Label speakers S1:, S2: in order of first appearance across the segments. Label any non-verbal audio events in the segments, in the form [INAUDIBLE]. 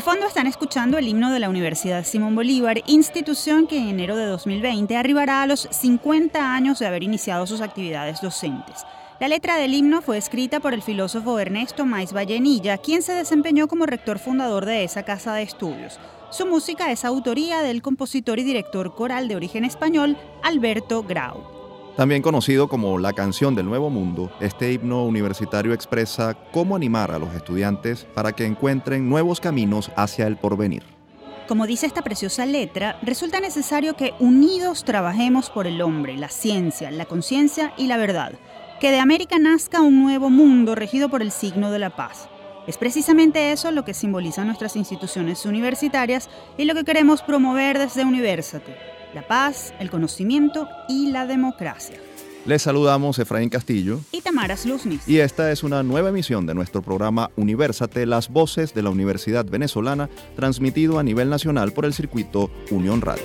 S1: De fondo están escuchando el himno de la Universidad Simón Bolívar, institución que en enero de 2020 arribará a los 50 años de haber iniciado sus actividades docentes. La letra del himno fue escrita por el filósofo Ernesto Maiz Vallenilla, quien se desempeñó como rector fundador de esa casa de estudios. Su música es autoría del compositor y director coral de origen español Alberto Grau.
S2: También conocido como la canción del Nuevo Mundo, este himno universitario expresa cómo animar a los estudiantes para que encuentren nuevos caminos hacia el porvenir.
S1: Como dice esta preciosa letra, resulta necesario que unidos trabajemos por el hombre, la ciencia, la conciencia y la verdad, que de América nazca un nuevo mundo regido por el signo de la paz. Es precisamente eso lo que simbolizan nuestras instituciones universitarias y lo que queremos promover desde Universate la paz, el conocimiento y la democracia.
S2: Les saludamos Efraín Castillo
S1: y Tamara Sluznis.
S2: Y esta es una nueva emisión de nuestro programa Universate, las voces de la Universidad Venezolana, transmitido a nivel nacional por el circuito Unión Radio.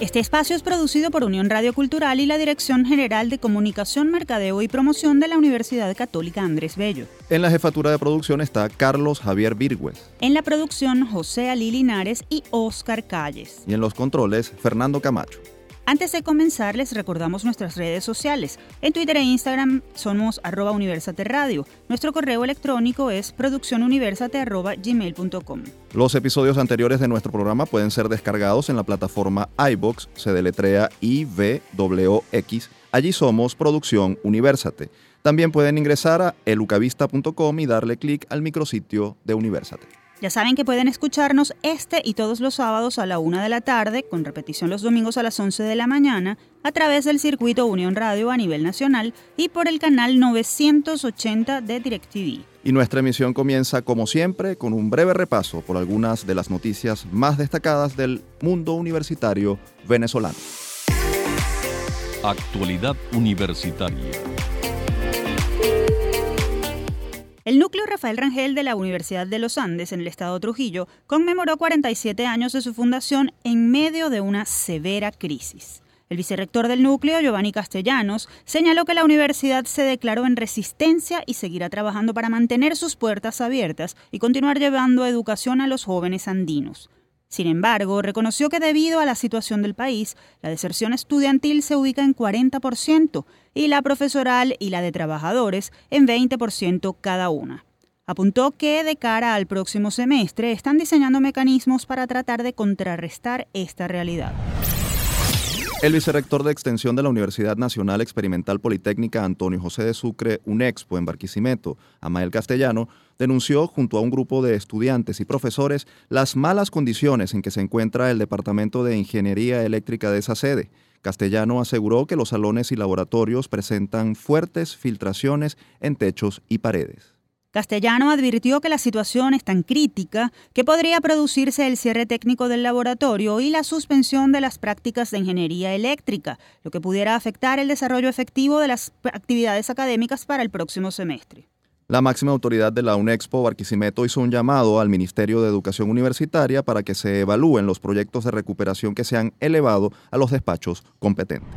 S1: Este espacio es producido por Unión Radio Cultural y la Dirección General de Comunicación, Mercadeo y Promoción de la Universidad Católica Andrés Bello.
S2: En la jefatura de producción está Carlos Javier Virgües.
S1: En la producción, José Ali Linares y Oscar Calles.
S2: Y en los controles, Fernando Camacho.
S1: Antes de comenzar, les recordamos nuestras redes sociales. En Twitter e Instagram somos arroba Universate Radio. Nuestro correo electrónico es produccionuniversate.gmail.com.
S2: Los episodios anteriores de nuestro programa pueden ser descargados en la plataforma iBox, se deletrea IVWX. Allí somos Producción Universate. También pueden ingresar a elucavista.com y darle clic al micrositio de Universate.
S1: Ya saben que pueden escucharnos este y todos los sábados a la una de la tarde, con repetición los domingos a las 11 de la mañana, a través del circuito Unión Radio a nivel nacional y por el canal 980 de DirecTV.
S2: Y nuestra emisión comienza, como siempre, con un breve repaso por algunas de las noticias más destacadas del mundo universitario venezolano.
S3: Actualidad universitaria.
S1: El núcleo Rafael Rangel de la Universidad de los Andes en el estado Trujillo conmemoró 47 años de su fundación en medio de una severa crisis. El vicerrector del núcleo, Giovanni Castellanos, señaló que la universidad se declaró en resistencia y seguirá trabajando para mantener sus puertas abiertas y continuar llevando educación a los jóvenes andinos. Sin embargo, reconoció que debido a la situación del país, la deserción estudiantil se ubica en 40% y la profesoral y la de trabajadores en 20% cada una. Apuntó que de cara al próximo semestre están diseñando mecanismos para tratar de contrarrestar esta realidad.
S2: El vicerrector de Extensión de la Universidad Nacional Experimental Politécnica Antonio José de Sucre, UNEXPO en Barquisimeto, Amael Castellano, denunció junto a un grupo de estudiantes y profesores las malas condiciones en que se encuentra el Departamento de Ingeniería Eléctrica de esa sede. Castellano aseguró que los salones y laboratorios presentan fuertes filtraciones en techos y paredes.
S1: Castellano advirtió que la situación es tan crítica que podría producirse el cierre técnico del laboratorio y la suspensión de las prácticas de ingeniería eléctrica, lo que pudiera afectar el desarrollo efectivo de las actividades académicas para el próximo semestre.
S2: La máxima autoridad de la UNEXPO, Barquisimeto, hizo un llamado al Ministerio de Educación Universitaria para que se evalúen los proyectos de recuperación que se han elevado a los despachos competentes.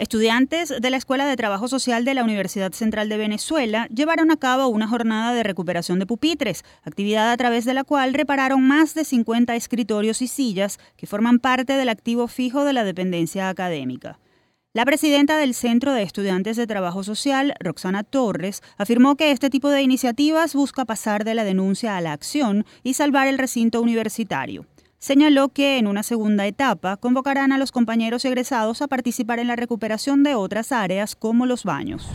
S1: Estudiantes de la Escuela de Trabajo Social de la Universidad Central de Venezuela llevaron a cabo una jornada de recuperación de pupitres, actividad a través de la cual repararon más de 50 escritorios y sillas que forman parte del activo fijo de la dependencia académica. La presidenta del Centro de Estudiantes de Trabajo Social, Roxana Torres, afirmó que este tipo de iniciativas busca pasar de la denuncia a la acción y salvar el recinto universitario señaló que en una segunda etapa convocarán a los compañeros egresados a participar en la recuperación de otras áreas como los baños.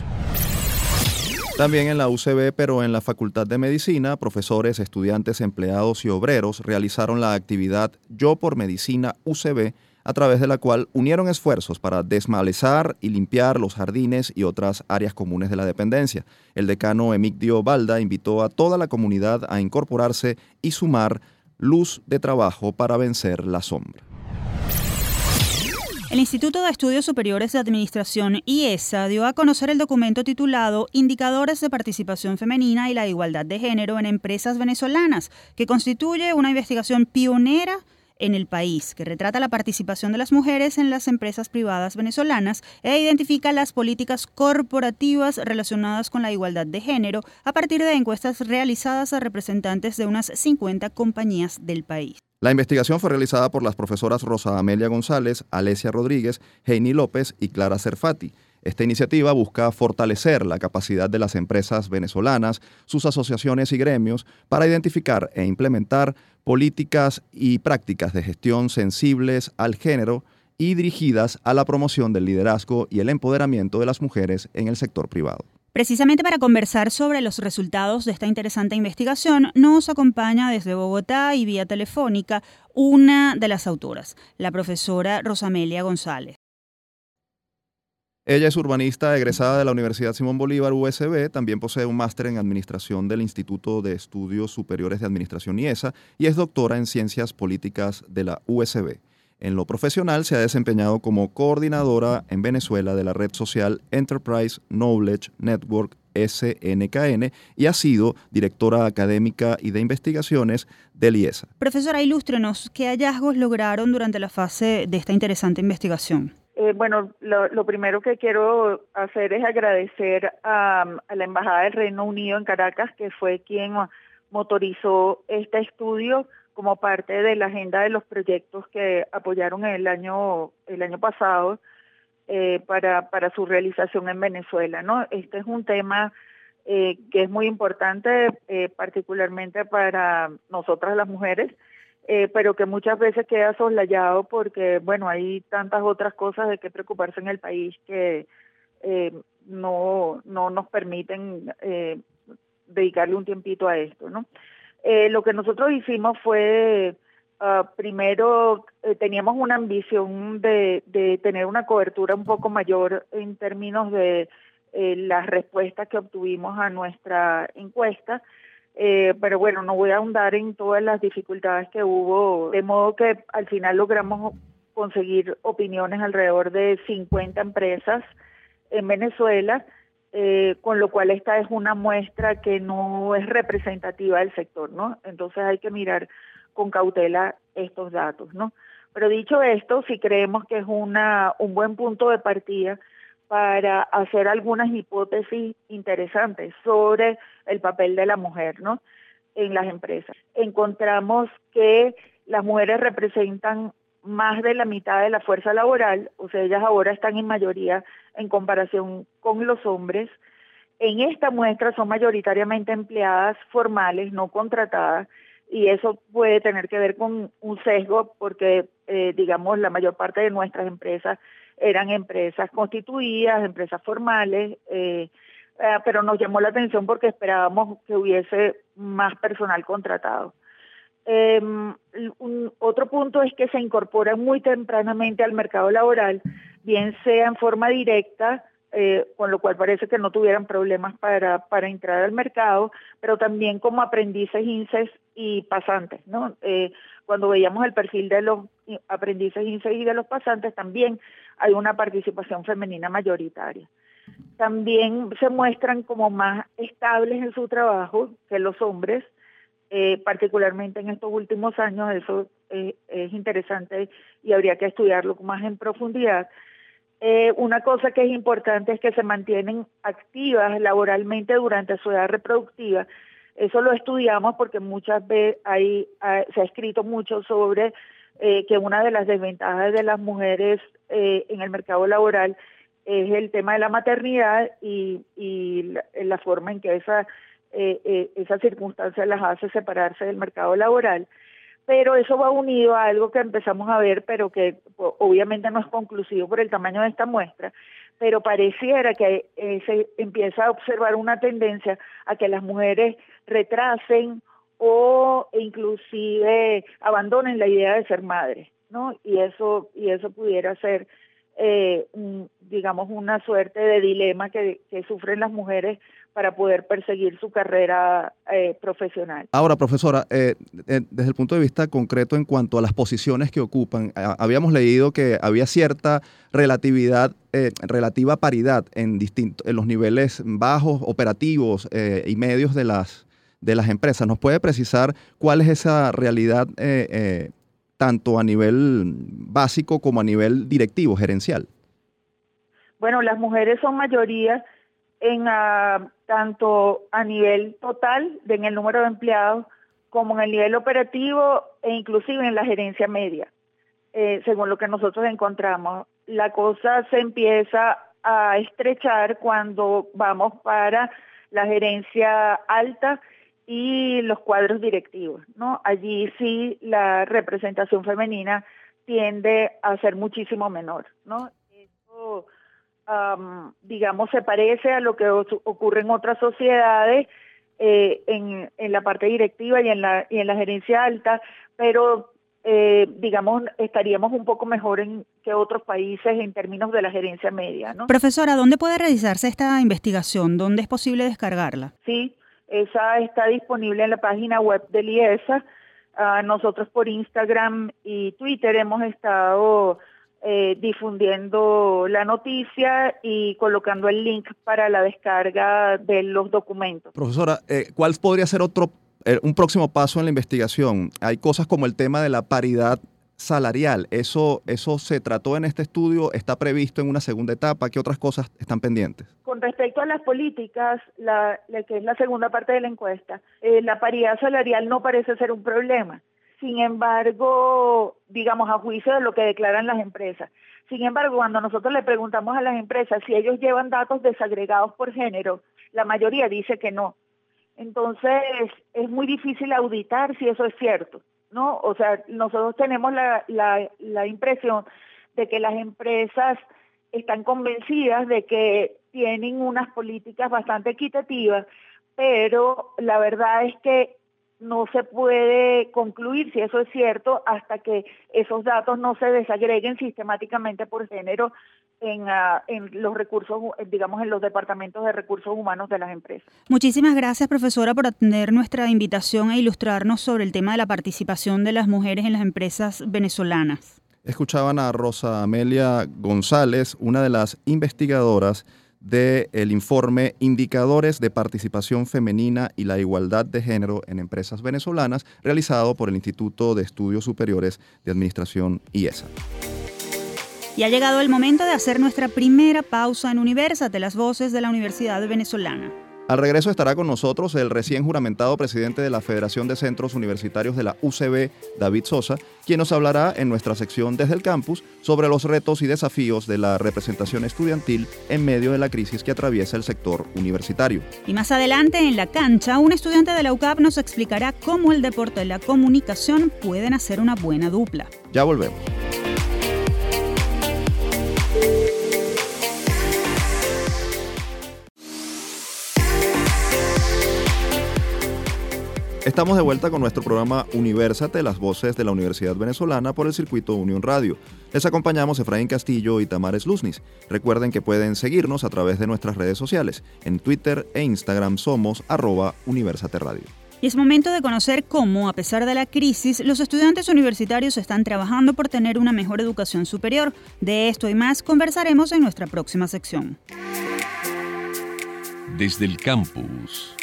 S2: También en la UCB, pero en la Facultad de Medicina, profesores, estudiantes, empleados y obreros realizaron la actividad Yo por Medicina UCB, a través de la cual unieron esfuerzos para desmalezar y limpiar los jardines y otras áreas comunes de la dependencia. El decano Emigdio Balda invitó a toda la comunidad a incorporarse y sumar luz de trabajo para vencer la sombra.
S1: El Instituto de Estudios Superiores de Administración, IESA, dio a conocer el documento titulado Indicadores de Participación Femenina y la Igualdad de Género en Empresas Venezolanas, que constituye una investigación pionera en el país, que retrata la participación de las mujeres en las empresas privadas venezolanas e identifica las políticas corporativas relacionadas con la igualdad de género a partir de encuestas realizadas a representantes de unas 50 compañías del país.
S2: La investigación fue realizada por las profesoras Rosa Amelia González, Alesia Rodríguez, Heini López y Clara Cerfati. Esta iniciativa busca fortalecer la capacidad de las empresas venezolanas, sus asociaciones y gremios para identificar e implementar políticas y prácticas de gestión sensibles al género y dirigidas a la promoción del liderazgo y el empoderamiento de las mujeres en el sector privado.
S1: Precisamente para conversar sobre los resultados de esta interesante investigación, nos acompaña desde Bogotá y vía telefónica una de las autoras, la profesora Rosamelia González.
S2: Ella es urbanista egresada de la Universidad Simón Bolívar USB, también posee un máster en Administración del Instituto de Estudios Superiores de Administración IESA y es doctora en Ciencias Políticas de la USB. En lo profesional se ha desempeñado como coordinadora en Venezuela de la red social Enterprise Knowledge Network SNKN y ha sido directora académica y de investigaciones del IESA.
S1: Profesora, ilústrenos, ¿qué hallazgos lograron durante la fase de esta interesante investigación?
S4: Eh, bueno, lo, primero que quiero hacer es agradecer a, la Embajada del Reino Unido en Caracas, que fue quien motorizó este estudio como parte de la agenda de los proyectos que apoyaron el año el año pasado eh, para su realización en Venezuela no este es un tema eh, que es muy importante particularmente para nosotras las mujeres pero que muchas veces queda soslayado porque bueno hay tantas otras cosas de que preocuparse en el país que no no nos permiten dedicarle un tiempito a esto no eh, lo que nosotros hicimos fue, ah, primero, eh, teníamos una ambición de, tener una cobertura un poco mayor en términos de eh, las respuestas que obtuvimos a nuestra encuesta. Pero bueno, no voy a ahondar en todas las dificultades que hubo, de modo que al final logramos conseguir opiniones alrededor de 50 empresas en Venezuela eh, con lo cual esta es una muestra que no es representativa del sector, ¿no? Entonces hay que mirar con cautela estos datos, ¿no? Pero dicho esto, si creemos que es una, un buen punto de partida para hacer algunas hipótesis interesantes sobre el papel de la mujer, ¿no? En las empresas. Encontramos que las mujeres representan más de la mitad de la fuerza laboral, o sea, ellas ahora están en mayoría en comparación con los hombres. En esta muestra son mayoritariamente empleadas formales, no contratadas, y eso puede tener que ver con un sesgo porque, eh, digamos, la mayor parte de nuestras empresas eran empresas constituidas, empresas formales, eh, eh, pero nos llamó la atención porque esperábamos que hubiese más personal contratado. Un, otro punto es que se incorporan muy tempranamente al mercado laboral, bien sea en forma directa, eh, con lo cual parece que no tuvieran problemas para, para entrar al mercado, pero también como aprendices, INSES y pasantes, ¿no? Cuando veíamos el perfil de los aprendices, INSES y de los pasantes, también hay una participación femenina mayoritaria. También se muestran como más estables en su trabajo que los hombres, eh, particularmente en estos últimos años, eso es interesante y habría que estudiarlo más en profundidad. Eh, una cosa que es importante es que se mantienen activas laboralmente durante su edad reproductiva. Eso lo estudiamos porque muchas veces hay, se ha escrito mucho sobre que una de las desventajas de las mujeres en el mercado laboral es el tema de la maternidad y, la forma en que esa eh, eh, esas circunstancias las hace separarse del mercado laboral. Pero eso va unido a algo que empezamos a ver, pero que obviamente no es conclusivo por el tamaño de esta muestra, pero pareciera que eh, se empieza a observar una tendencia a que las mujeres retrasen o inclusive abandonen la idea de ser madres, ¿no? Y eso y eso pudiera ser, eh, digamos, una suerte de dilema que, sufren las mujeres para poder perseguir su carrera eh, profesional.
S2: Ahora, profesora, eh, eh, desde el punto de vista concreto en cuanto a las posiciones que ocupan, habíamos leído que había cierta relatividad, relativa paridad en, distintos, en los niveles bajos, operativos y medios de las, de las empresas. ¿Nos puede precisar cuál es esa realidad tanto a nivel básico como a nivel directivo, gerencial?
S4: Bueno, las mujeres son mayoría en ah, tanto a nivel total, en el número de empleados, como en el nivel operativo e inclusive en la gerencia media, eh, según lo que nosotros encontramos. La cosa se empieza a estrechar cuando vamos para la gerencia alta y los cuadros directivos, ¿no? Allí sí la representación femenina tiende a ser muchísimo menor, ¿no? Eso, digamos, se parece a lo que ocurre en otras sociedades eh, en, en, la parte directiva y en la, y en la gerencia alta, pero eh, digamos, estaríamos un poco mejor en que otros países en términos de la gerencia media. ¿no?
S1: Profesora, ¿dónde puede realizarse esta investigación? ¿Dónde es posible descargarla?
S4: Sí, esa está disponible en la página web del IESA. Ah, nosotros por Instagram y Twitter hemos estado eh, difundiendo la noticia y colocando el link para la descarga de los documentos.
S2: Profesora, eh, ¿cuál podría ser otro eh, un próximo paso en la investigación? Hay cosas como el tema de la paridad salarial. ¿Eso, ¿Eso se trató en este estudio? ¿Está previsto en una segunda etapa? ¿Qué otras cosas están pendientes?
S4: Con respecto a las políticas, la, que es la segunda parte de la encuesta, eh, la paridad salarial no parece ser un problema. Sin embargo, digamos, a juicio de lo que declaran las empresas. Sin embargo, cuando nosotros le preguntamos a las empresas si ellos llevan datos desagregados por género, la mayoría dice que no. Entonces, es muy difícil auditar si eso es cierto. ¿No? O sea, nosotros tenemos la, la, la impresión de que las empresas están convencidas de que tienen unas políticas bastante equitativas, pero la verdad es que no se puede concluir si eso es cierto hasta que esos datos no se desagreguen sistemáticamente por género en, ah, en, los recursos, digamos, en los departamentos de recursos humanos de las empresas.
S1: Muchísimas gracias, profesora, por atender nuestra invitación e ilustrarnos sobre el tema de la participación de las mujeres en las empresas venezolanas.
S2: Escuchaban a Rosa Amelia González, una de las investigadoras del informe Indicadores de Participación Femenina y la Igualdad de Género en Empresas Venezolanas, realizado por el Instituto de Estudios Superiores de Administración IESA.
S1: Y ha llegado el momento de hacer nuestra primera pausa en Universate, las voces de la Universidad Venezolana.
S2: Al regreso estará con nosotros el recién juramentado presidente de la Federación de Centros Universitarios de la UCB, David Sosa, quien nos hablará en nuestra sección desde el campus sobre los retos y desafíos de la representación estudiantil en medio de la crisis que atraviesa el sector universitario.
S1: Y más adelante en la cancha, un estudiante de la UCAP nos explicará cómo el deporte y la comunicación pueden hacer una buena dupla.
S2: Ya volvemos. Estamos de vuelta con nuestro programa Universate, las voces de la Universidad Venezolana por el circuito Unión Radio. Les acompañamos Efraín Castillo y Tamares Luznis. Recuerden que pueden seguirnos a través de nuestras redes sociales. En Twitter e Instagram somos arroba Universate Radio.
S1: Y es momento de conocer cómo, a pesar de la crisis, los estudiantes universitarios están trabajando por tener una mejor educación superior. De esto y más conversaremos en nuestra próxima sección.
S3: Desde el campus.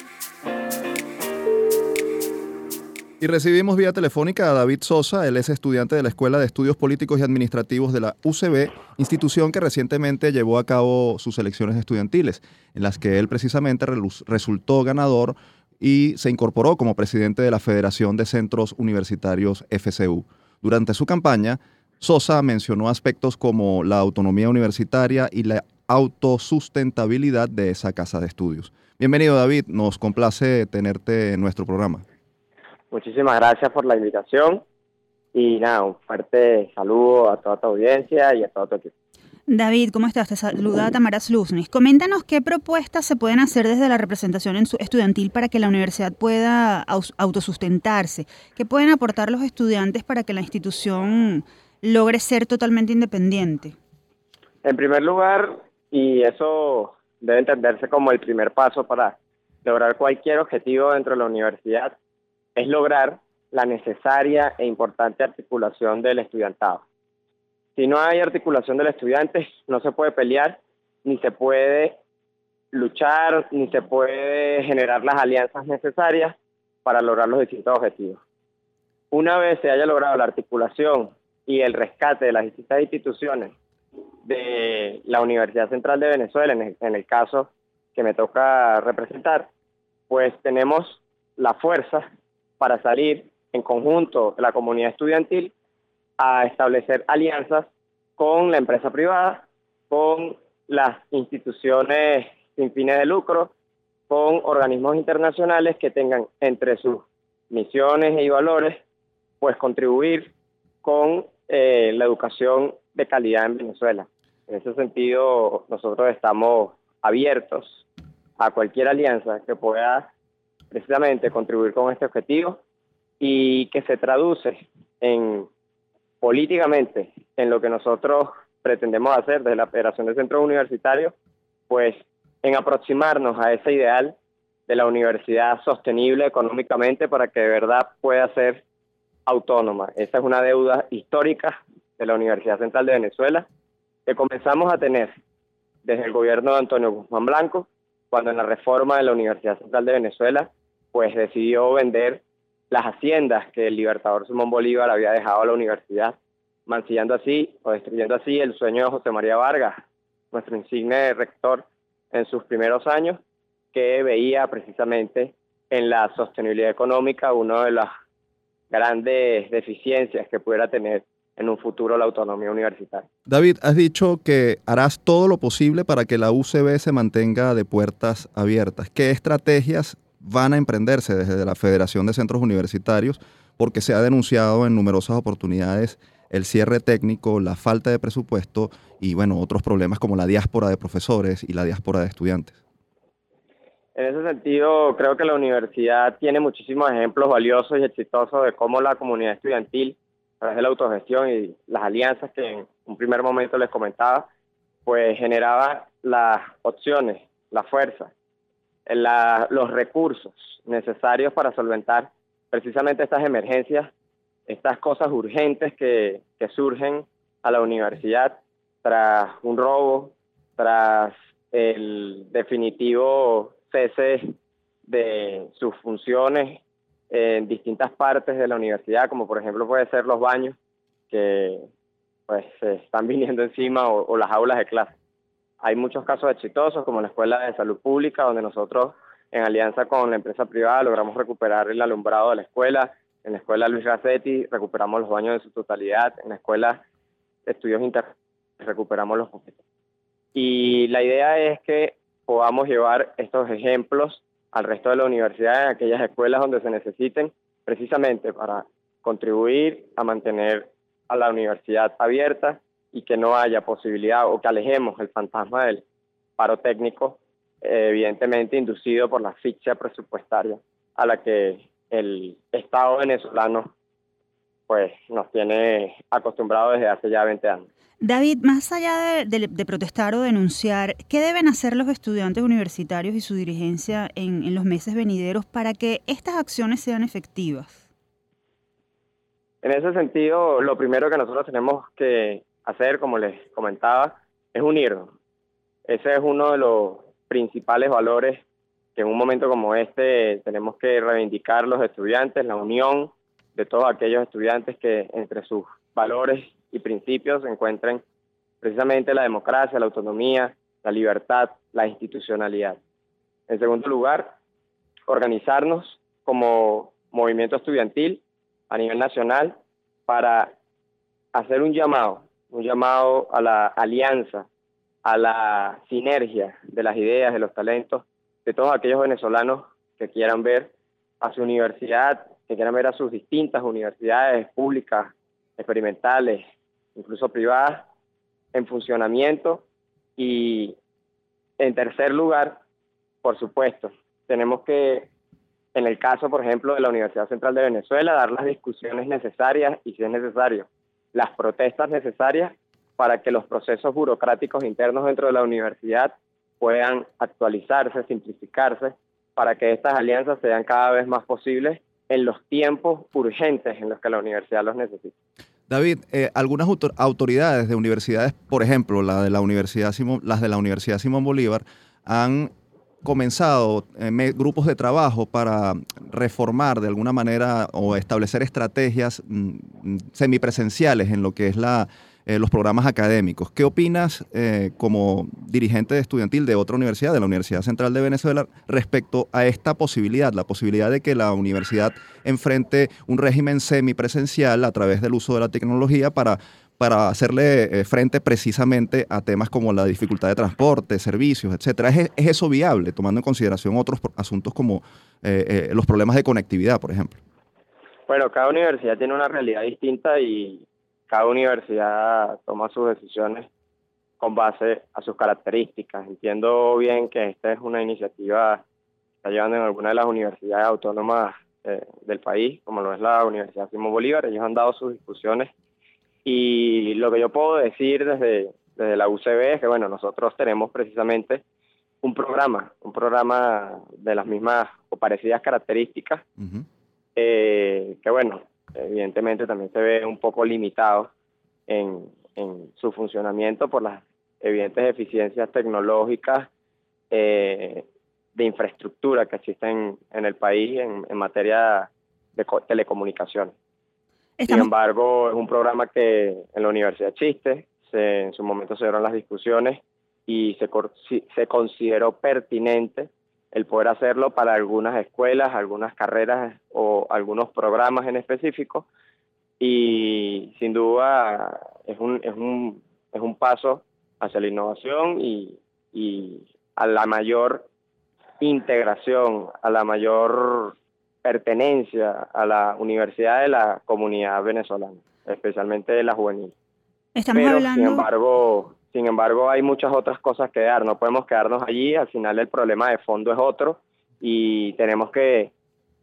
S2: Y recibimos vía telefónica a David Sosa, él es estudiante de la Escuela de Estudios Políticos y Administrativos de la UCB, institución que recientemente llevó a cabo sus elecciones estudiantiles, en las que él precisamente resultó ganador y se incorporó como presidente de la Federación de Centros Universitarios FCU. Durante su campaña, Sosa mencionó aspectos como la autonomía universitaria y la autosustentabilidad de esa casa de estudios. Bienvenido David, nos complace tenerte en nuestro programa.
S5: Muchísimas gracias por la invitación y nada, un fuerte saludo a toda tu audiencia y a todo tu equipo.
S1: David, ¿cómo estás? Te saluda Tamaras Luznis. Coméntanos qué propuestas se pueden hacer desde la representación estudiantil para que la universidad pueda autosustentarse. ¿Qué pueden aportar los estudiantes para que la institución logre ser totalmente independiente?
S5: En primer lugar, y eso debe entenderse como el primer paso para lograr cualquier objetivo dentro de la universidad, es lograr la necesaria e importante articulación del estudiantado. Si no hay articulación del estudiante, no se puede pelear, ni se puede luchar, ni se puede generar las alianzas necesarias para lograr los distintos objetivos. una vez se haya logrado la articulación y el rescate de las distintas instituciones de la Universidad Central de Venezuela, en el, caso que me toca representar, pues tenemos la fuerza para salir en conjunto la comunidad estudiantil a establecer alianzas con la empresa privada, con las instituciones sin fines de lucro, con organismos internacionales que tengan entre sus misiones y valores, pues contribuir con eh, la educación de calidad en Venezuela. En ese sentido, nosotros estamos abiertos a cualquier alianza que pueda precisamente contribuir con este objetivo y que se traduce en políticamente en lo que nosotros pretendemos hacer desde la Federación de Centros Universitarios, pues en aproximarnos a ese ideal de la universidad sostenible económicamente para que de verdad pueda ser autónoma. Esa es una deuda histórica de la Universidad Central de Venezuela que comenzamos a tener desde el gobierno de Antonio Guzmán Blanco, cuando en la reforma de la Universidad Central de Venezuela, pues decidió vender las haciendas que el libertador Simón Bolívar había dejado a la universidad, mancillando así o destruyendo así el sueño de José María Vargas, nuestro insigne rector en sus primeros años, que veía precisamente en la sostenibilidad económica una de las grandes deficiencias que pudiera tener en un futuro la autonomía universitaria.
S2: David, has dicho que harás todo lo posible para que la UCB se mantenga de puertas abiertas. ¿Qué estrategias van a emprenderse desde la Federación de Centros Universitarios? Porque se ha denunciado en numerosas oportunidades el cierre técnico, la falta de presupuesto y, bueno, otros problemas como la diáspora de profesores y la diáspora de estudiantes.
S5: En ese sentido, creo que la universidad tiene muchísimos ejemplos valiosos y exitosos de cómo la comunidad estudiantil través de la autogestión y las alianzas que en un primer momento les comentaba, pues generaba las opciones, la fuerza, los recursos necesarios para solventar precisamente estas emergencias, estas cosas urgentes que, que surgen a la universidad tras un robo, tras el definitivo cese de sus funciones en distintas partes de la universidad, como por ejemplo puede ser los baños que pues se están viniendo encima o, las aulas de clase. Hay muchos casos exitosos, como la Escuela de Salud Pública, donde nosotros, en alianza con la empresa privada, logramos recuperar el alumbrado de la escuela. En la Escuela Luis Gassetti recuperamos los baños en su totalidad. En la Escuela Estudios Inter recuperamos los objetos. Y la idea es que podamos llevar estos ejemplos al resto de la universidad en aquellas escuelas donde se necesiten, precisamente para contribuir a mantener a la universidad abierta y que no haya posibilidad o que alejemos el fantasma del paro técnico, evidentemente inducido por la ficha presupuestaria a la que el Estado venezolano pues nos tiene acostumbrados desde hace ya 20 años.
S1: David, más allá de, protestar o denunciar, ¿qué deben hacer los estudiantes universitarios y su dirigencia en, los meses venideros para que estas acciones sean efectivas?
S5: En ese sentido, lo primero que nosotros tenemos que hacer, como les comentaba, es unirnos. Ese es uno de los principales valores que en un momento como este tenemos que reivindicar los estudiantes, la unión de todos aquellos estudiantes que entre sus valores y principios se encuentren precisamente la democracia, la autonomía, la libertad, la institucionalidad. En segundo lugar, organizarnos como movimiento estudiantil a nivel nacional para hacer un llamado, un llamado a la alianza, a la sinergia de las ideas, de los talentos, de todos aquellos venezolanos que quieran ver a su universidad, que quieran ver a sus distintas universidades públicas, experimentales, incluso privadas, en funcionamiento. Y en tercer lugar, por supuesto, tenemos que, en el caso, por ejemplo, de la Universidad Central de Venezuela, dar las discusiones necesarias y, si es necesario, las protestas necesarias para que los procesos burocráticos internos dentro de la universidad puedan actualizarse, simplificarse, para que estas alianzas sean cada vez más posibles en los tiempos urgentes en los que la universidad los necesita.
S2: David, eh, algunas autoridades de universidades, por ejemplo, la de la Universidad las de la Universidad Simón Bolívar, han comenzado grupos de trabajo para reformar de alguna manera o establecer estrategias mm, semipresenciales en lo que es la, los programas académicos. ¿Qué opinas como dirigente estudiantil de otra universidad, de la Universidad Central de Venezuela, respecto a esta posibilidad, la posibilidad de que la universidad enfrente un régimen semipresencial a través del uso de la tecnología para para hacerle eh, frente precisamente a temas como la dificultad de transporte, servicios, etcétera. ¿Es, eso viable, tomando en consideración otros asuntos como eh, eh, los problemas de conectividad, por ejemplo?
S5: Bueno, cada universidad tiene una realidad distinta y cada universidad toma sus decisiones con base a sus características. Entiendo bien que esta es una iniciativa que está llevando en alguna de las universidades autónomas del país, como lo es la Universidad Simón Bolívar. Ellos han dado sus discusiones y lo que yo puedo decir desde, desde la UCB es que, bueno, nosotros tenemos precisamente un programa, un programa de las mismas o parecidas características, eh, que, bueno, evidentemente también se ve un poco limitado en, en su funcionamiento por las evidentes eficiencias tecnológicas eh, de infraestructura que existen en el país en, en materia de telecomunicaciones. Sin embargo, es un programa que en la universidad existe, en su momento se dieron las discusiones y se, se consideró pertinente el poder hacerlo para algunas escuelas, algunas carreras o algunos programas en específico. Y sin duda es un, es un, es un paso hacia la innovación y, y a la mayor integración, a la mayor pertenencia a la universidad de la comunidad venezolana, especialmente de la juvenil.
S1: Estamos hablando...
S5: Sin embargo, sin embargo, hay muchas otras cosas que dar. No podemos quedarnos allí. Al final, el problema de fondo es otro y tenemos que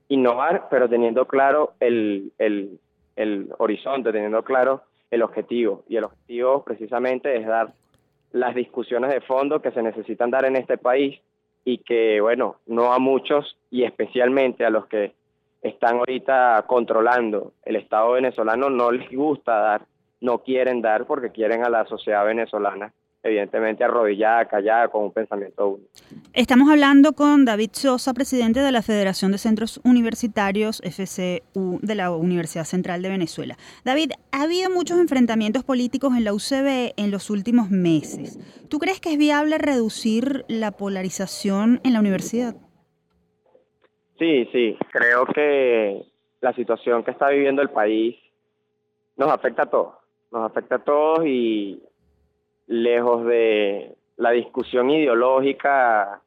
S5: innovar, pero teniendo claro el, el, el horizonte, teniendo claro el objetivo. Y el objetivo, precisamente, es dar las discusiones de fondo que se necesitan dar en este país y que, bueno, no a muchos y especialmente a los que están ahorita controlando. El Estado venezolano no les gusta dar, no quieren dar porque quieren a la sociedad venezolana evidentemente arrodillada, callada, con un pensamiento único.
S1: Estamos hablando con David Sosa, presidente de la Federación de Centros Universitarios, FCU, de la Universidad Central de Venezuela. David, ha habido muchos enfrentamientos políticos en la UCB en los últimos meses. ¿Tú crees que es viable reducir la polarización en la universidad?
S5: Sí, sí, creo que la situación que está viviendo el país nos afecta a todos, nos afecta a todos y lejos de la discusión ideológica,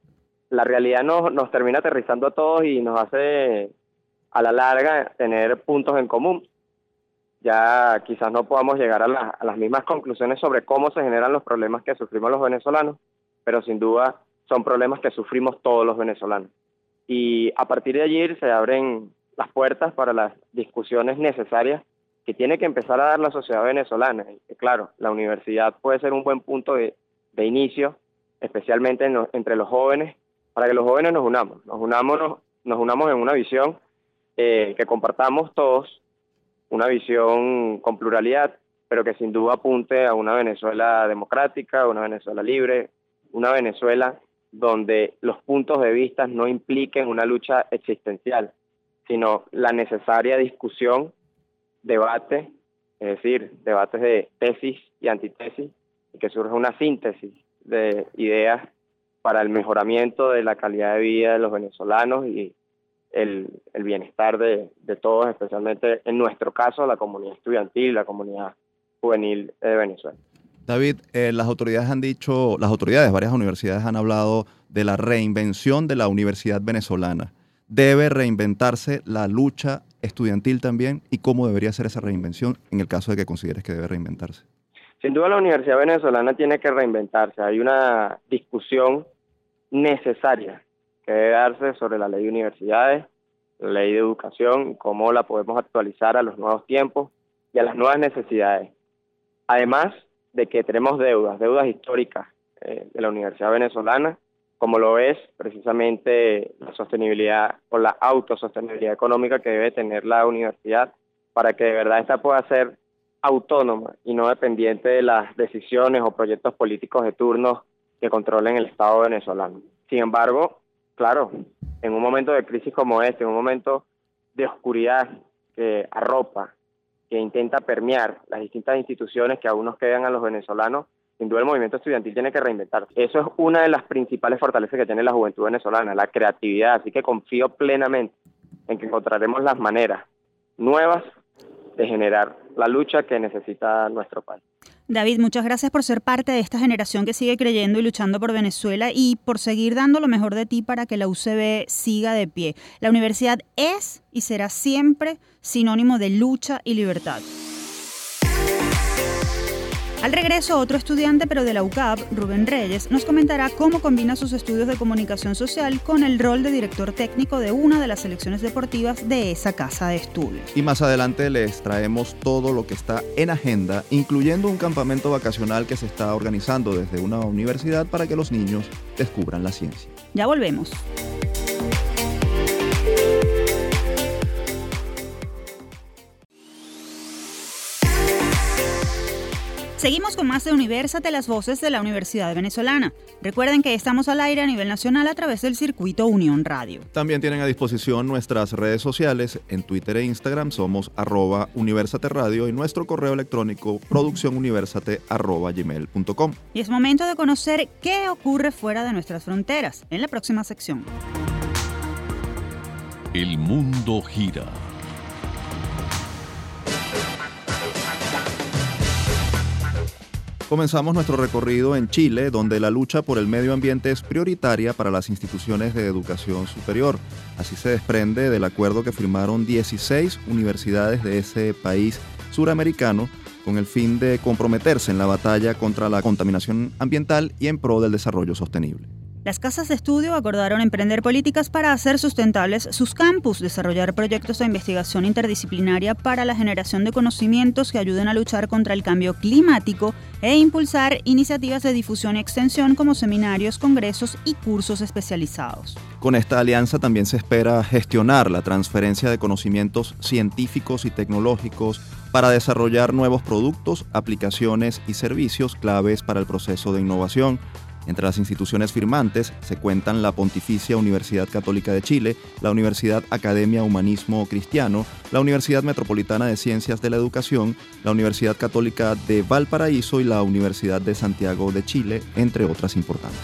S5: la realidad nos, nos termina aterrizando a todos y nos hace a la larga tener puntos en común. Ya quizás no podamos llegar a, a las mismas conclusiones sobre cómo se generan los problemas que sufrimos los venezolanos, pero sin duda son problemas que sufrimos todos los venezolanos. Y a partir de allí se abren las puertas para las discusiones necesarias que tiene que empezar a dar la sociedad venezolana. claro, la universidad puede ser un buen punto de, inicio, especialmente entre los jóvenes, para que los jóvenes nos unamos, nos unamos, nos, unamos en una visión eh, que compartamos todos, una visión con pluralidad, pero que sin duda apunte a una Venezuela democrática, una Venezuela libre, una Venezuela donde los puntos de vista no impliquen una lucha existencial, sino la necesaria discusión debate, es decir, debates de tesis y antitesis, y que surja una síntesis de ideas para el mejoramiento de la calidad de vida de los venezolanos y el, bienestar de, todos, especialmente en nuestro caso, la comunidad estudiantil, la comunidad juvenil de Venezuela.
S2: David, eh, las autoridades han dicho, las autoridades, varias universidades han hablado de la reinvención de la universidad venezolana. ¿Debe reinventarse la lucha estudiantil también y cómo debería ser esa reinvención en el caso de que consideres que debe reinventarse?
S5: Sin duda la Universidad Venezolana tiene que reinventarse. Hay una discusión necesaria que debe darse sobre la ley de universidades, la ley de educación, cómo la podemos actualizar a los nuevos tiempos y a las nuevas necesidades. Además de que tenemos deudas, deudas históricas eh, de la Universidad Venezolana, como lo es precisamente la sostenibilidad o la autosostenibilidad económica que debe tener la universidad para que de verdad esta pueda ser autónoma y no dependiente de las decisiones o proyectos políticos de turno que controlen el Estado venezolano. Sin embargo, claro, en un momento de crisis como este, en un momento de oscuridad que arropa, que intenta permear las distintas instituciones que aún nos quedan a los venezolanos, sin duda el movimiento estudiantil tiene que reinventarse. Eso es una de las principales fortalezas que tiene la juventud venezolana, la creatividad. Así que confío plenamente en que encontraremos las maneras nuevas de generar la lucha que necesita nuestro país.
S1: David, muchas gracias por ser parte de esta generación que sigue creyendo y luchando por Venezuela y por seguir dando lo mejor de ti para que la UCB siga de pie. La universidad es y será siempre sinónimo de lucha y libertad. Al regreso, otro estudiante, pero de la UCAP, Rubén Reyes, nos comentará cómo combina sus estudios de comunicación social con el rol de director técnico de una de las selecciones deportivas de esa casa de estudios.
S2: Y más adelante les traemos todo lo que está en agenda, incluyendo un campamento vacacional que se está organizando desde una universidad para que los niños descubran la ciencia.
S1: Ya volvemos. Seguimos con más de Universate, las voces de la Universidad Venezolana. Recuerden que estamos al aire a nivel nacional a través del circuito Unión Radio.
S2: También tienen a disposición nuestras redes sociales. En Twitter e Instagram somos arroba Universate Radio y nuestro correo electrónico producciónuniversate arroba gmail.com.
S1: Y es momento de conocer qué ocurre fuera de nuestras fronteras en la próxima sección.
S3: El mundo gira
S2: Comenzamos nuestro recorrido en Chile, donde la lucha por el medio ambiente es prioritaria para las instituciones de educación superior. Así se desprende del acuerdo que firmaron 16 universidades de ese país suramericano con el fin de comprometerse en la batalla contra la contaminación ambiental y en pro del desarrollo sostenible.
S1: Las casas de estudio acordaron emprender políticas para hacer sustentables sus campus, desarrollar proyectos de investigación interdisciplinaria para la generación de conocimientos que ayuden a luchar contra el cambio climático e impulsar iniciativas de difusión y extensión como seminarios, congresos y cursos especializados.
S2: Con esta alianza también se espera gestionar la transferencia de conocimientos científicos y tecnológicos para desarrollar nuevos productos, aplicaciones y servicios claves para el proceso de innovación entre las instituciones firmantes se cuentan la Pontificia Universidad Católica de Chile, la Universidad Academia Humanismo Cristiano, la Universidad Metropolitana de Ciencias de la Educación, la Universidad Católica de Valparaíso y la Universidad de Santiago de Chile, entre otras importantes.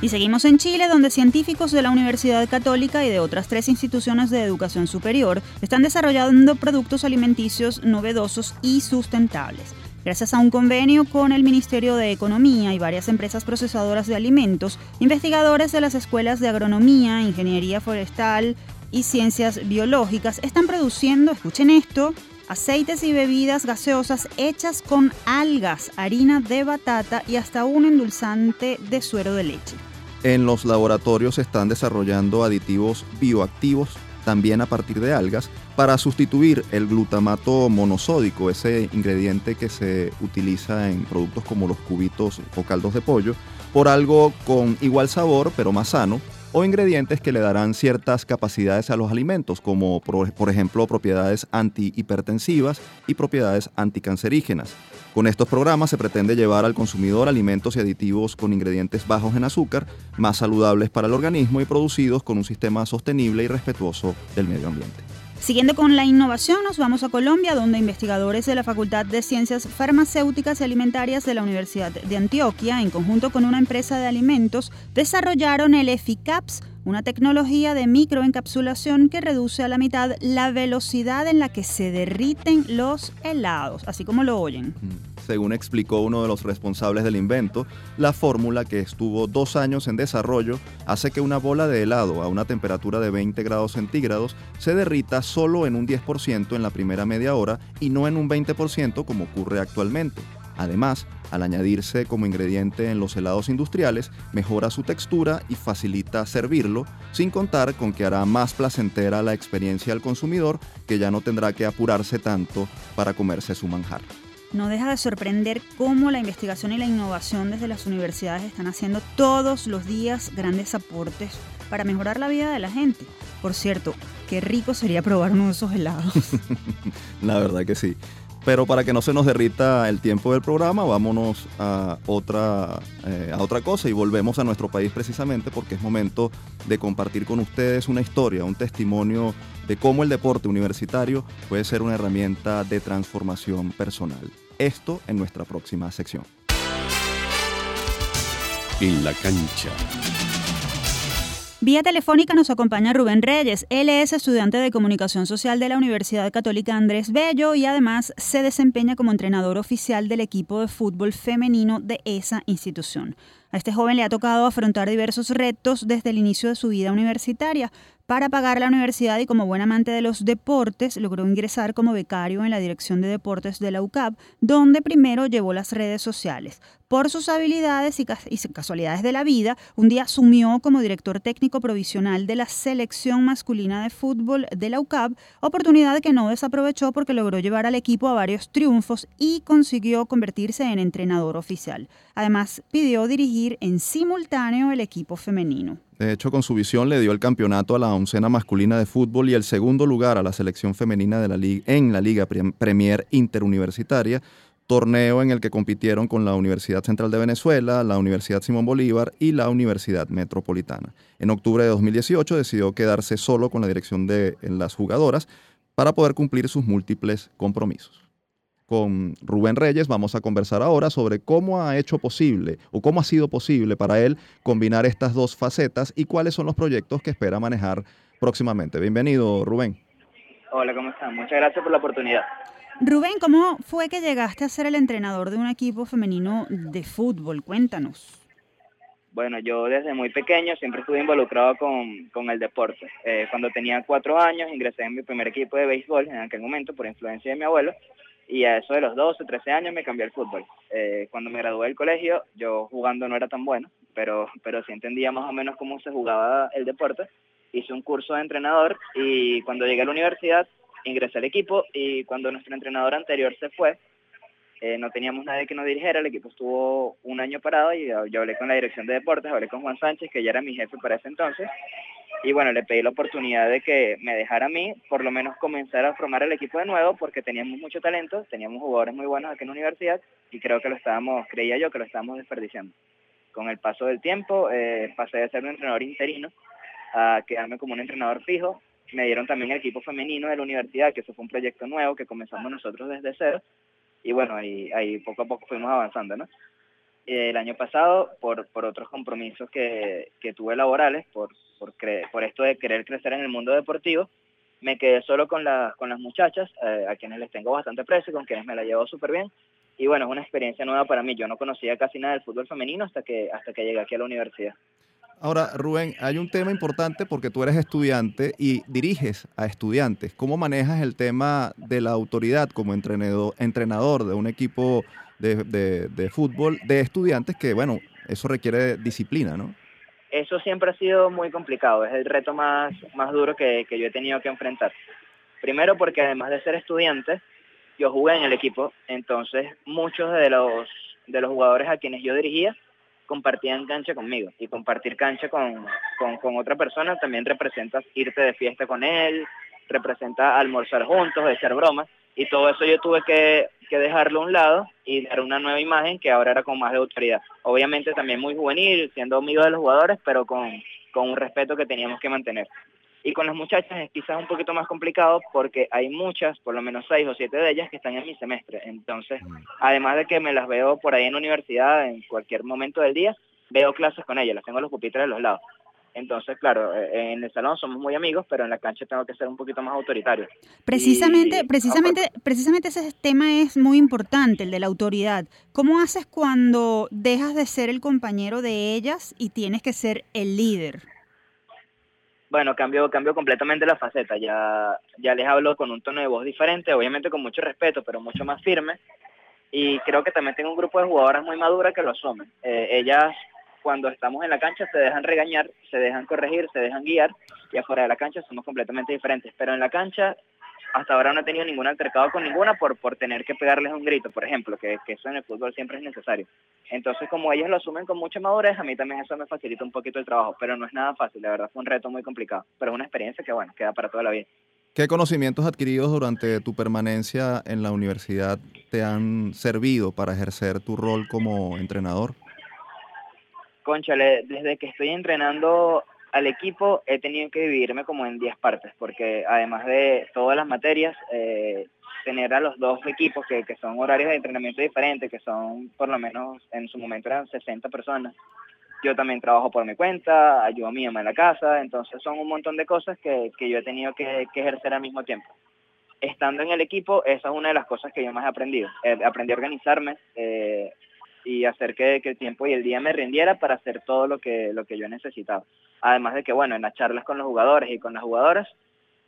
S1: Y seguimos en Chile, donde científicos de la Universidad Católica y de otras tres instituciones de educación superior están desarrollando productos alimenticios novedosos y sustentables. Gracias a un convenio con el Ministerio de Economía y varias empresas procesadoras de alimentos, investigadores de las escuelas de agronomía, ingeniería forestal y ciencias biológicas están produciendo, escuchen esto, aceites y bebidas gaseosas hechas con algas, harina de batata y hasta un endulzante de suero de leche.
S2: En los laboratorios se están desarrollando aditivos bioactivos también a partir de algas, para sustituir el glutamato monosódico, ese ingrediente que se utiliza en productos como los cubitos o caldos de pollo, por algo con igual sabor pero más sano, o ingredientes que le darán ciertas capacidades a los alimentos, como por, ejemplo propiedades antihipertensivas y propiedades anticancerígenas. Con estos programas se pretende llevar al consumidor alimentos y aditivos con ingredientes bajos en azúcar, más saludables para el organismo y producidos con un sistema sostenible y respetuoso del medio ambiente.
S1: Siguiendo con la innovación, nos vamos a Colombia, donde investigadores de la Facultad de Ciencias Farmacéuticas y Alimentarias de la Universidad de Antioquia, en conjunto con una empresa de alimentos, desarrollaron el EFICAPS, una tecnología de microencapsulación que reduce a la mitad la velocidad en la que se derriten los helados, así como lo oyen.
S2: Según explicó uno de los responsables del invento, la fórmula que estuvo dos años en desarrollo hace que una bola de helado a una temperatura de 20 grados centígrados se derrita solo en un 10% en la primera media hora y no en un 20% como ocurre actualmente. Además, al añadirse como ingrediente en los helados industriales, mejora su textura y facilita servirlo, sin contar con que hará más placentera la experiencia al consumidor, que ya no tendrá que apurarse tanto para comerse su manjar.
S1: No deja de sorprender cómo la investigación y la innovación desde las universidades están haciendo todos los días grandes aportes para mejorar la vida de la gente. Por cierto, qué rico sería probar uno de esos helados. [LAUGHS]
S2: la verdad que sí. Pero para que no se nos derrita el tiempo del programa, vámonos a otra, eh, a otra cosa y volvemos a nuestro país precisamente porque es momento de compartir con ustedes una historia, un testimonio de cómo el deporte universitario puede ser una herramienta de transformación personal. Esto en nuestra próxima sección.
S3: En la cancha.
S1: Vía telefónica nos acompaña Rubén Reyes. Él es estudiante de comunicación social de la Universidad Católica Andrés Bello y además se desempeña como entrenador oficial del equipo de fútbol femenino de esa institución. A este joven le ha tocado afrontar diversos retos desde el inicio de su vida universitaria, para pagar la universidad y como buen amante de los deportes, logró ingresar como becario en la Dirección de Deportes de la UCAP, donde primero llevó las redes sociales. Por sus habilidades y, casualidades de la vida, un día asumió como director técnico provisional de la selección masculina de fútbol de la UCAP, oportunidad que no desaprovechó porque logró llevar al equipo a varios triunfos y consiguió convertirse en entrenador oficial. Además, pidió dirigir en simultáneo el equipo femenino.
S2: De hecho, con su visión le dio el campeonato a la oncena masculina de fútbol y el segundo lugar a la selección femenina de la liga, en la Liga Premier Interuniversitaria, torneo en el que compitieron con la Universidad Central de Venezuela, la Universidad Simón Bolívar y la Universidad Metropolitana. En octubre de 2018 decidió quedarse solo con la dirección de las jugadoras para poder cumplir sus múltiples compromisos con Rubén Reyes. Vamos a conversar ahora sobre cómo ha hecho posible o cómo ha sido posible para él combinar estas dos facetas y cuáles son los proyectos que espera manejar próximamente. Bienvenido, Rubén.
S6: Hola, ¿cómo están? Muchas gracias por la oportunidad.
S1: Rubén, ¿cómo fue que llegaste a ser el entrenador de un equipo femenino de fútbol? Cuéntanos.
S6: Bueno, yo desde muy pequeño siempre estuve involucrado con, el deporte. Eh, cuando tenía cuatro años ingresé en mi primer equipo de béisbol en aquel momento por influencia de mi abuelo y a eso de los 12, 13 años me cambié al fútbol. Eh, cuando me gradué del colegio, yo jugando no era tan bueno, pero, pero sí entendía más o menos cómo se jugaba el deporte. Hice un curso de entrenador y cuando llegué a la universidad ingresé al equipo y cuando nuestro entrenador anterior se fue, eh, no teníamos nadie que nos dirigiera, el equipo estuvo un año parado y yo hablé con la dirección de deportes, hablé con Juan Sánchez, que ya era mi jefe para ese entonces, y bueno, le pedí la oportunidad de que me dejara a mí, por lo menos comenzar a formar el equipo de nuevo, porque teníamos mucho talento, teníamos jugadores muy buenos aquí en la universidad y creo que lo estábamos, creía yo que lo estábamos desperdiciando. Con el paso del tiempo eh, pasé de ser un entrenador interino a quedarme como un entrenador fijo. Me dieron también el equipo femenino de la universidad, que eso fue un proyecto nuevo que comenzamos nosotros desde cero. Y bueno, ahí, ahí poco a poco fuimos avanzando, ¿no? el año pasado por, por otros compromisos que, que tuve laborales, por, por, por esto de querer crecer en el mundo deportivo, me quedé solo con, la, con las muchachas, eh, a quienes les tengo bastante precio, con quienes me la llevo súper bien. Y bueno, es una experiencia nueva para mí. Yo no conocía casi nada del fútbol femenino hasta que, hasta que llegué aquí a la universidad.
S2: Ahora, Rubén, hay un tema importante porque tú eres estudiante y diriges a estudiantes. ¿Cómo manejas el tema de la autoridad como entrenador, de un equipo de, de, fútbol de estudiantes que, bueno, eso requiere disciplina, ¿no?
S6: Eso siempre ha sido muy complicado, es el reto más, más duro que, que yo he tenido que enfrentar. Primero porque además de ser estudiante, yo jugué en el equipo, entonces muchos de los, de los jugadores a quienes yo dirigía compartían cancha conmigo y compartir cancha con, con, otra persona también representa irte de fiesta con él, representa almorzar juntos, echar bromas y todo eso yo tuve que que dejarlo a un lado y dar una nueva imagen que ahora era con más de autoridad. Obviamente también muy juvenil, siendo amigo de los jugadores, pero con, con un respeto que teníamos que mantener. Y con las muchachas es quizás un poquito más complicado porque hay muchas, por lo menos seis o siete de ellas, que están en mi semestre. Entonces, mm. además de que me las veo por ahí en la universidad en cualquier momento del día, veo clases con ellas, las tengo los pupitres de los lados. Entonces, claro, eh, en el salón somos muy amigos, pero en la cancha tengo que ser un poquito más autoritario.
S1: Precisamente, precisamente, precisamente ese tema es muy importante, el de la autoridad. ¿Cómo haces cuando dejas de ser el compañero de ellas y tienes que ser el líder?
S6: Bueno, cambio, cambio completamente la faceta. Ya, ya les hablo con un tono de voz diferente, obviamente con mucho respeto, pero mucho más firme. Y creo que también tengo un grupo de jugadoras muy maduras que lo asumen. Eh, ellas cuando estamos en la cancha se dejan regañar, se dejan corregir, se dejan guiar y afuera de la cancha somos completamente diferentes. Pero en la cancha hasta ahora no he tenido ningún altercado con ninguna por, por tener que pegarles un grito, por ejemplo, que, que eso en el fútbol siempre es necesario. Entonces, como ellas lo asumen con mucha madurez, a mí también eso me facilita un poquito el trabajo, pero no es nada fácil, la verdad fue un reto muy complicado, pero es una experiencia que, bueno, queda para toda la vida.
S2: ¿Qué conocimientos adquiridos durante tu permanencia en la universidad te han servido para ejercer tu rol como entrenador?
S6: Conchale, desde que estoy entrenando al equipo he tenido que dividirme como en 10 partes, porque además de todas las materias, eh, tener a los dos equipos que, que, son horarios de entrenamiento diferentes, que son por lo menos en su momento eran 60 personas. Yo también trabajo por mi cuenta, ayudo a mi mamá en la casa, entonces son un montón de cosas que, que yo he tenido que, que, ejercer al mismo tiempo. Estando en el equipo, esa es una de las cosas que yo más he aprendido. Eh, aprendí a organizarme eh, y hacer que, que, el tiempo y el día me rindiera para hacer todo lo que, lo que yo necesitaba. Además de que, bueno, en las charlas con los jugadores y con las jugadoras,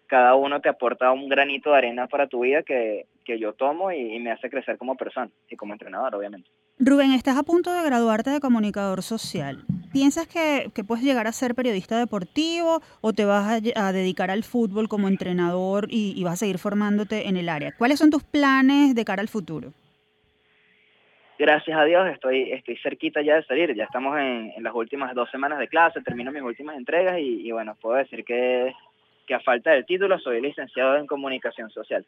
S6: cada uno te aporta un granito de arena para tu vida que, que yo tomo y, me hace crecer como persona y como entrenador, obviamente.
S1: Rubén, estás a punto de graduarte de comunicador social. ¿Piensas que, que puedes llegar a ser periodista deportivo o te vas a, a dedicar al fútbol como entrenador y, y, vas a seguir formándote en el área? ¿Cuáles son tus planes de cara al futuro?
S6: Gracias a Dios estoy, estoy cerquita ya de salir, ya estamos en, las últimas dos semanas de clase, termino mis últimas entregas y, bueno, puedo decir que a falta del título soy licenciado en comunicación social.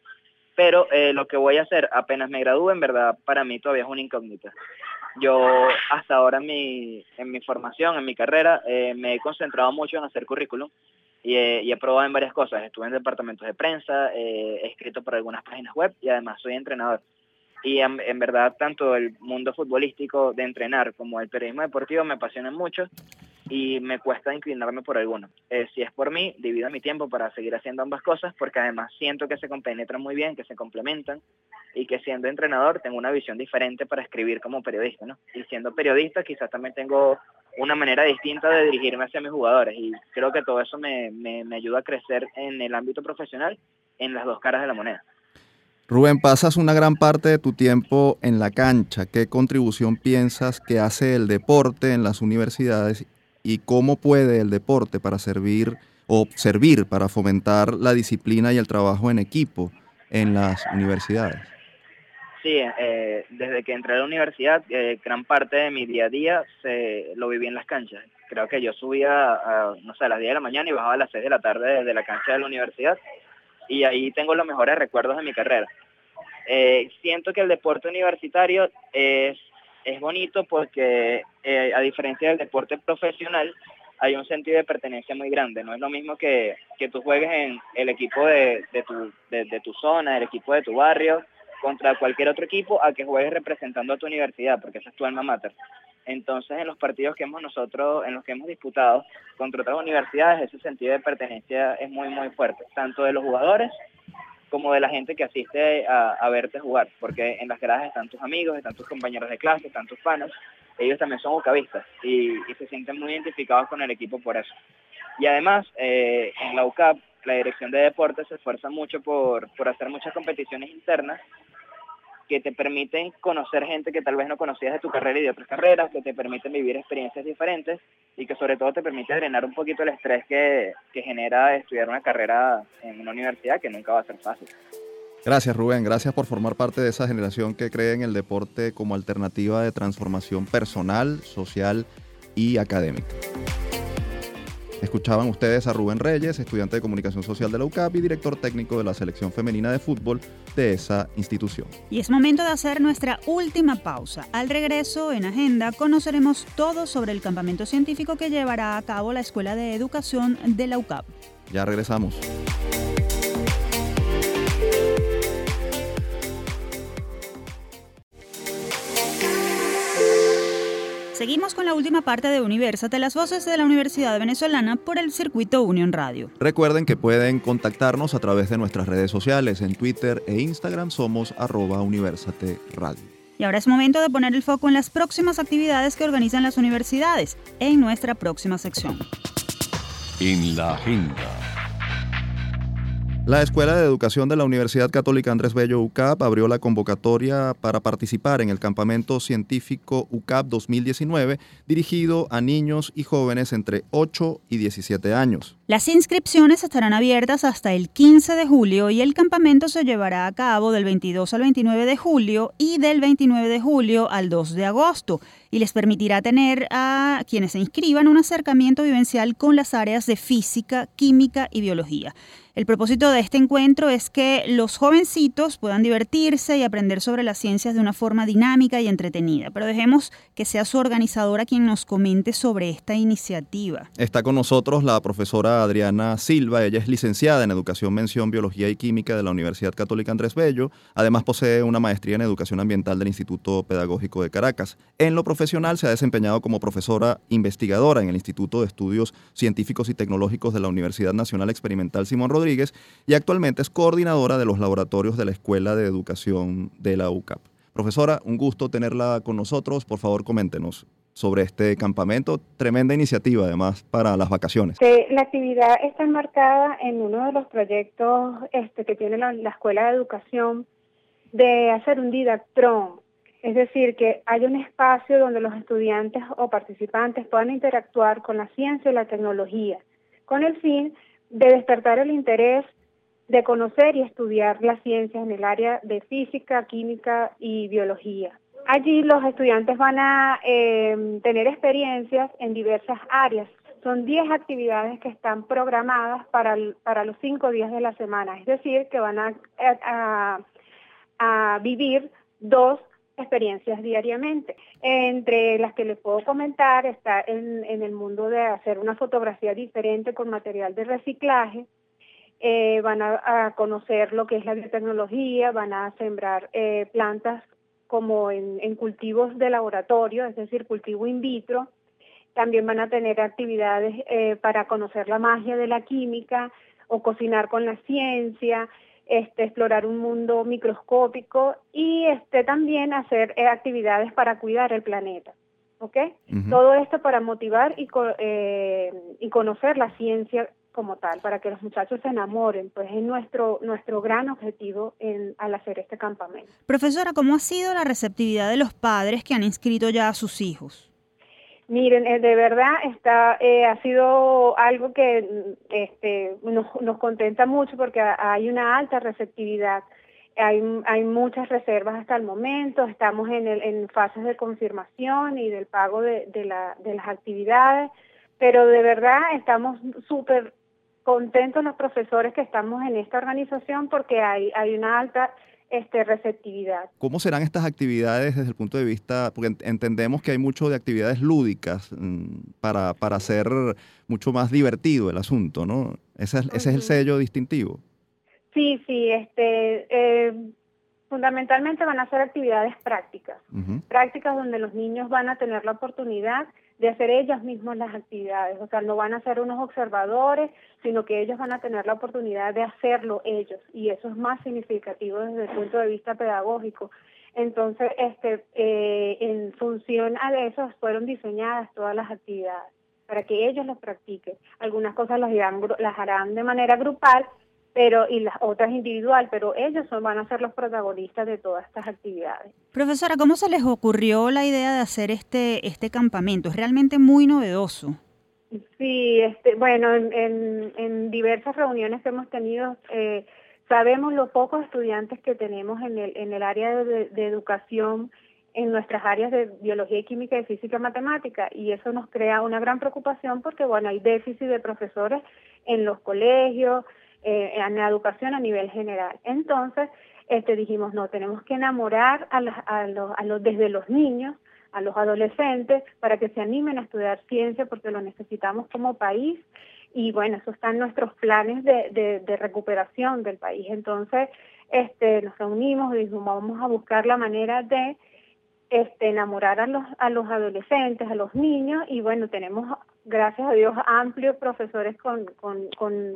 S6: Pero eh, lo que voy a hacer apenas me gradúe, en verdad, para mí todavía es una incógnita. Yo hasta ahora en mi, en mi formación, en mi carrera, eh, me he concentrado mucho en hacer currículum y, y, he probado en varias cosas. Estuve en departamentos de prensa, eh, he escrito para algunas páginas web y además soy entrenador. Y en, en, verdad, tanto el mundo futbolístico de entrenar como el periodismo deportivo me apasionan mucho y me cuesta inclinarme por alguno. Eh, si es por mí, divido mi tiempo para seguir haciendo ambas cosas porque además siento que se compenetran muy bien, que se complementan y que siendo entrenador tengo una visión diferente para escribir como periodista, ¿no? Y siendo periodista quizás también tengo una manera distinta de dirigirme hacia mis jugadores y creo que todo eso me, me, me ayuda a crecer en el ámbito profesional en las dos caras de la moneda.
S2: Rubén, pasas una gran parte de tu tiempo en la cancha. ¿Qué contribución piensas que hace el deporte en las universidades y cómo puede el deporte para servir o servir para fomentar la disciplina y el trabajo en equipo en las universidades?
S6: Sí, eh, desde que entré a la universidad, eh, gran parte de mi día a día se, lo viví en las canchas. Creo que yo subía a, no sé, a las 10 de la mañana y bajaba a las 6 de la tarde desde la cancha de la universidad y ahí tengo los mejores recuerdos de mi carrera. Eh, siento que el deporte universitario es es bonito porque eh, a diferencia del deporte profesional hay un sentido de pertenencia muy grande. No es lo mismo que, que tú juegues en el equipo de, de, tu, de, de, tu zona, el equipo de tu barrio, contra cualquier otro equipo, a que juegues representando a tu universidad, porque esa es tu alma mater. Entonces, en los partidos que hemos nosotros, en los que hemos disputado contra otras universidades, ese sentido de pertenencia es muy, muy fuerte, tanto de los jugadores como de la gente que asiste a, verte jugar, porque en las gradas están tus amigos, están tus compañeros de clase, están tus panos, ellos también son ucavistas y, y se sienten muy identificados con el equipo por eso. Y además, eh, en la UCAP, la Dirección de Deportes se esfuerza mucho por, por hacer muchas competiciones internas que te permiten conocer gente que tal vez no conocías de tu carrera y de otras carreras, que te permiten vivir experiencias diferentes y que sobre todo te permite drenar un poquito el estrés que, que genera estudiar una carrera en una universidad que nunca va a ser fácil.
S2: Gracias Rubén, gracias por formar parte de esa generación que cree en el deporte como alternativa de transformación personal, social y académica. Escuchaban ustedes a Rubén Reyes, estudiante de Comunicación Social de la UCAP y director técnico de la selección femenina de fútbol de esa institución.
S1: Y es momento de hacer nuestra última pausa. Al regreso, en Agenda, conoceremos todo sobre el campamento científico que llevará a cabo la Escuela de Educación de la UCAP.
S2: Ya regresamos.
S1: Seguimos con la última parte de Universate, las voces de la Universidad Venezolana por el circuito Unión Radio.
S2: Recuerden que pueden contactarnos a través de nuestras redes sociales, en Twitter e Instagram somos arroba Universate Radio.
S1: Y ahora es momento de poner el foco en las próximas actividades que organizan las universidades en nuestra próxima sección.
S3: En la agenda.
S2: La Escuela de Educación de la Universidad Católica Andrés Bello UCAP abrió la convocatoria para participar en el Campamento Científico UCAP 2019 dirigido a niños y jóvenes entre 8 y 17 años.
S1: Las inscripciones estarán abiertas hasta el 15 de julio y el campamento se llevará a cabo del 22 al 29 de julio y del 29 de julio al 2 de agosto y les permitirá tener a quienes se inscriban un acercamiento vivencial con las áreas de física, química y biología. El propósito de este encuentro es que los jovencitos puedan divertirse y aprender sobre las ciencias de una forma dinámica y entretenida. Pero dejemos que sea su organizadora quien nos comente sobre esta iniciativa.
S2: Está con nosotros la profesora Adriana Silva. Ella es licenciada en Educación, Mención, Biología y Química de la Universidad Católica Andrés Bello. Además posee una maestría en Educación Ambiental del Instituto Pedagógico de Caracas. En lo profesional se ha desempeñado como profesora investigadora en el Instituto de Estudios Científicos y Tecnológicos de la Universidad Nacional Experimental Simón Rodríguez y actualmente es coordinadora de los laboratorios de la Escuela de Educación de la UCAP. Profesora, un gusto tenerla con nosotros. Por favor, coméntenos sobre este campamento. Tremenda iniciativa, además, para las vacaciones.
S7: la actividad está enmarcada en uno de los proyectos este, que tiene la, la, Escuela de Educación de hacer un didactrón. Es decir, que hay un espacio donde los estudiantes o participantes puedan interactuar con la ciencia y la tecnología, con el fin de despertar el interés de conocer y estudiar las ciencias en el área de física, química y biología. Allí los estudiantes van a eh, tener experiencias en diversas áreas. Son 10 actividades que están programadas para, para los 5 días de la semana, es decir, que van a, a, a vivir dos experiencias diariamente. Entre las que les puedo comentar está en, el mundo de hacer una fotografía diferente con material de reciclaje, eh, van a, conocer lo que es la biotecnología, van a sembrar eh, plantas como en, cultivos de laboratorio, es decir, cultivo in vitro. También van a tener actividades eh, para conocer la magia de la química o cocinar con la ciencia, este, explorar un mundo microscópico y este, también hacer eh, actividades para cuidar el planeta. ¿ok? Todo esto para motivar y, eh, y conocer la ciencia como tal, para que los muchachos se enamoren, pues es nuestro, nuestro gran objetivo en, al hacer este campamento.
S1: Profesora, ¿cómo ha sido la receptividad de los padres que han inscrito ya a sus hijos?
S7: Miren, eh, de verdad está eh, ha sido algo que este, nos, nos contenta mucho porque hay una alta receptividad. Hay, muchas reservas hasta el momento, estamos en, el, en fases de confirmación y del pago de, de, la, de las actividades, pero de verdad estamos súper contentos los profesores que estamos en esta organización porque hay, hay una alta este, receptividad.
S2: ¿Cómo serán estas actividades desde el punto de vista, porque entendemos que hay mucho de actividades lúdicas mm, para, para hacer mucho más divertido el asunto, ¿no? Ese es, ese es el sello distintivo.
S7: Sí, sí, este, eh, fundamentalmente van a ser actividades prácticas, prácticas donde los niños van a tener la oportunidad de hacer ellos mismos las actividades, o sea, no van a ser unos observadores, sino que ellos van a tener la oportunidad de hacerlo ellos, y eso es más significativo desde el punto de vista pedagógico. Entonces, este, eh, en función a eso fueron diseñadas todas las actividades para que ellos las practiquen. Algunas cosas las las harán de manera grupal, pero y las otras individual, pero ellos son, van a ser los protagonistas de todas estas actividades.
S1: Profesora, ¿cómo se les ocurrió la idea de hacer este este campamento? Es realmente muy novedoso.
S7: Sí, este, bueno, en, en, diversas reuniones que hemos tenido, eh, sabemos los pocos estudiantes que tenemos en el, en el área de, de educación en nuestras áreas de biología y química y física y matemática y eso nos crea una gran preocupación porque bueno hay déficit de profesores en los colegios eh, en la educación a nivel general. Entonces, este, dijimos, no, tenemos que enamorar a, a, los, a los, desde los niños, a los adolescentes, para que se animen a estudiar ciencia, porque lo necesitamos como país. Y bueno, eso está en nuestros planes de, recuperación del país. Entonces, este, nos reunimos y dijimos, vamos a buscar la manera de este, enamorar a los adolescentes, a los niños, y bueno, tenemos gracias a Dios, amplios profesores con, con,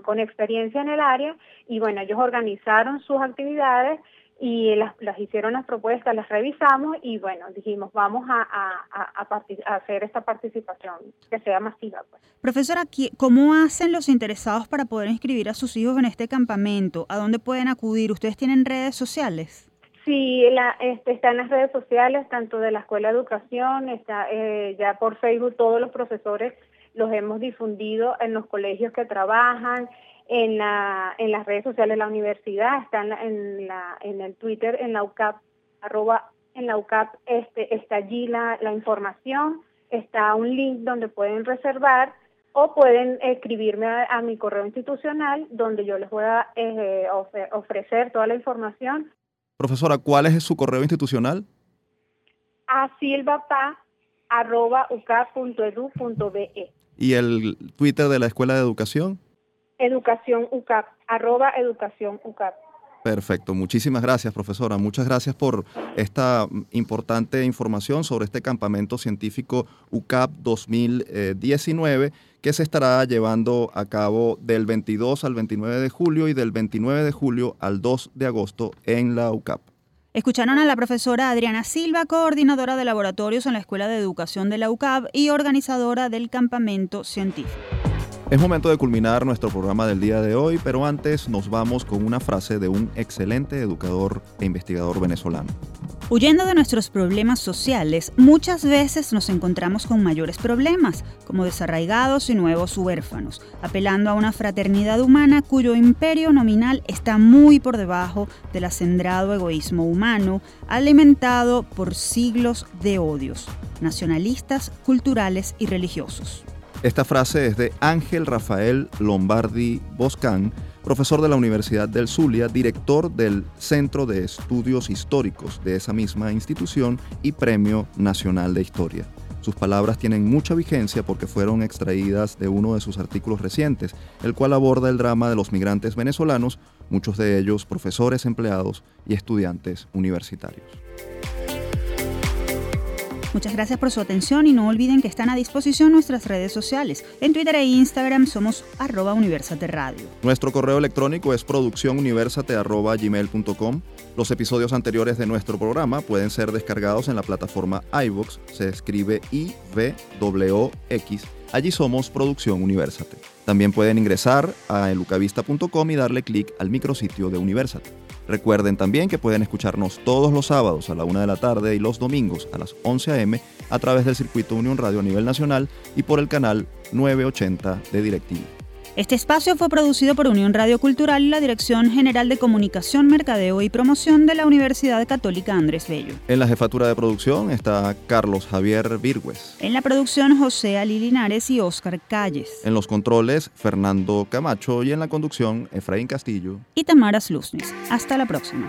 S7: con, experiencia en el área y bueno, ellos organizaron sus actividades y las, las hicieron las propuestas, las revisamos y bueno, dijimos, vamos a, a, a, hacer esta participación que sea masiva. Pues.
S1: Profesora, ¿cómo hacen los interesados para poder inscribir a sus hijos en este campamento? ¿A dónde pueden acudir? ¿Ustedes tienen redes sociales?
S7: Sí, la, este, está en las redes sociales, tanto de la Escuela de Educación, está eh, ya por Facebook, todos los profesores los hemos difundido en los colegios que trabajan, en, la, en las redes sociales de la universidad, están en, la, en el Twitter, en la UCAP, arroba en la UCAP este, está allí la, la información, está un link donde pueden reservar o pueden escribirme a, mi correo institucional donde yo les voy a eh, ofrecer toda la información.
S2: Profesora, ¿cuál es su correo institucional?
S7: A silvapa.ucap.edu.be.
S2: ¿Y el Twitter de la Escuela de Educación?
S7: Educación UCAP, arroba educación UCAP.
S2: Perfecto, muchísimas gracias profesora, muchas gracias por esta importante información sobre este campamento científico UCAP 2019 que se estará llevando a cabo del 22 al 29 de julio y del 29 de julio al 2 de agosto en la UCAP.
S1: Escucharon a la profesora Adriana Silva, coordinadora de laboratorios en la Escuela de Educación de la UCAP y organizadora del campamento científico.
S2: Es momento de culminar nuestro programa del día de hoy, pero antes nos vamos con una frase de un excelente educador e investigador venezolano.
S1: Huyendo de nuestros problemas sociales, muchas veces nos encontramos con mayores problemas, como desarraigados y nuevos huérfanos, apelando a una fraternidad humana cuyo imperio nominal está muy por debajo del acendrado egoísmo humano, alimentado por siglos de odios, nacionalistas, culturales y religiosos.
S2: Esta frase es de Ángel Rafael Lombardi Boscán, profesor de la Universidad del Zulia, director del Centro de Estudios Históricos de esa misma institución y Premio Nacional de Historia. Sus palabras tienen mucha vigencia porque fueron extraídas de uno de sus artículos recientes, el cual aborda el drama de los migrantes venezolanos, muchos de ellos profesores empleados y estudiantes universitarios.
S1: Muchas gracias por su atención y no olviden que están a disposición nuestras redes sociales. En Twitter e Instagram somos arroba Radio.
S2: Nuestro correo electrónico es producciónuniversate.gmail.com. Los episodios anteriores de nuestro programa pueden ser descargados en la plataforma iVoox. Se escribe I-V-W-X. Allí somos Producción Universate. También pueden ingresar a elucavista.com y darle clic al micrositio de Universate. Recuerden también que pueden escucharnos todos los sábados a la una de la tarde y los domingos a las 11 a.m. a través del circuito Unión Radio a nivel nacional y por el canal 980 de DirecTV.
S1: Este espacio fue producido por Unión Radio Cultural y la Dirección General de Comunicación, Mercadeo y Promoción de la Universidad Católica Andrés Bello.
S2: En la jefatura de producción está Carlos Javier Virgües.
S1: En la producción José Ali Linares y Óscar Calles.
S2: En los controles Fernando Camacho y en la conducción Efraín Castillo
S1: y Tamara Slusnes. Hasta la próxima.